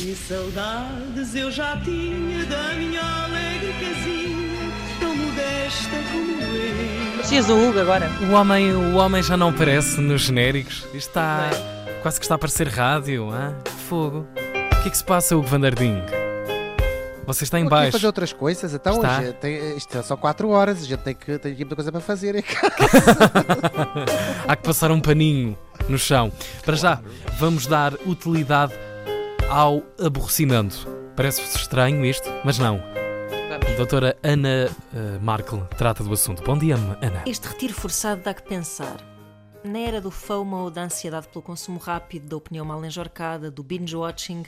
Que saudades eu já tinha da minha alegre casinha, tão modesta como eu. Dias o Hugo agora. O homem, o homem já não aparece nos genéricos. Isto está. Quase que está a parecer rádio, hein? Fogo. O que é que se passa, Hugo Vandarding? Você está em Estou aqui a baixo. fazer outras coisas, então Está? hoje tem, isto é só 4 horas, a gente tem que tem aqui muita coisa para fazer. hein? Há que passar um paninho no chão. Para já, vamos dar utilidade ao aborrecimento. Parece-vos estranho isto, mas não. A doutora Ana eh, Markle trata do assunto. Bom dia, Ana. Este retiro forçado dá que pensar. Na era do FOMO ou da ansiedade pelo consumo rápido, da opinião mal enjorcada, do binge-watching,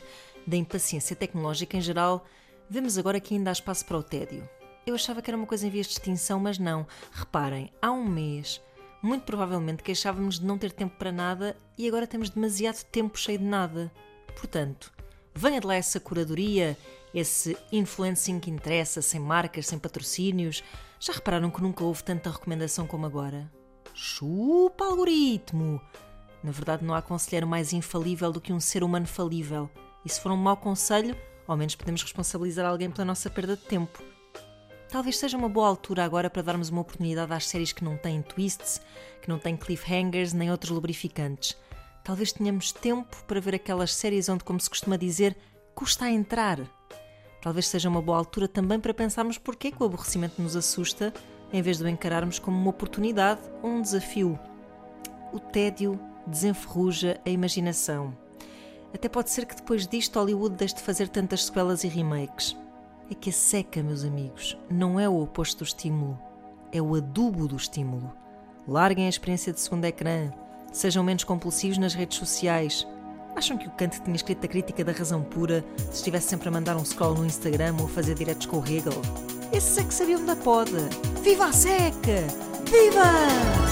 da impaciência tecnológica em geral, vemos agora que ainda há espaço para o tédio. Eu achava que era uma coisa em vias de extinção, mas não. Reparem, há um mês, muito provavelmente queixávamos de não ter tempo para nada e agora temos demasiado tempo cheio de nada. Portanto, venha de lá essa curadoria, esse influencing que interessa, sem marcas, sem patrocínios. Já repararam que nunca houve tanta recomendação como agora? Chupa algoritmo! Na verdade, não há conselheiro mais infalível do que um ser humano falível. E se for um mau conselho, ao menos podemos responsabilizar alguém pela nossa perda de tempo. Talvez seja uma boa altura agora para darmos uma oportunidade às séries que não têm twists, que não têm cliffhangers nem outros lubrificantes. Talvez tenhamos tempo para ver aquelas séries onde, como se costuma dizer, custa a entrar. Talvez seja uma boa altura também para pensarmos porquê que o aborrecimento nos assusta, em vez de o encararmos como uma oportunidade ou um desafio. O tédio desenferruja a imaginação. Até pode ser que depois disto Hollywood deixe de fazer tantas sequelas e remakes. É que a seca, meus amigos, não é o oposto do estímulo, é o adubo do estímulo. Larguem a experiência de segundo ecrã, sejam menos compulsivos nas redes sociais. Acham que o Kant tinha escrito a crítica da razão pura se estivesse sempre a mandar um scroll no Instagram ou a fazer diretos com o Hegel? Esses é que sabiam da poda. Viva a seca! Viva!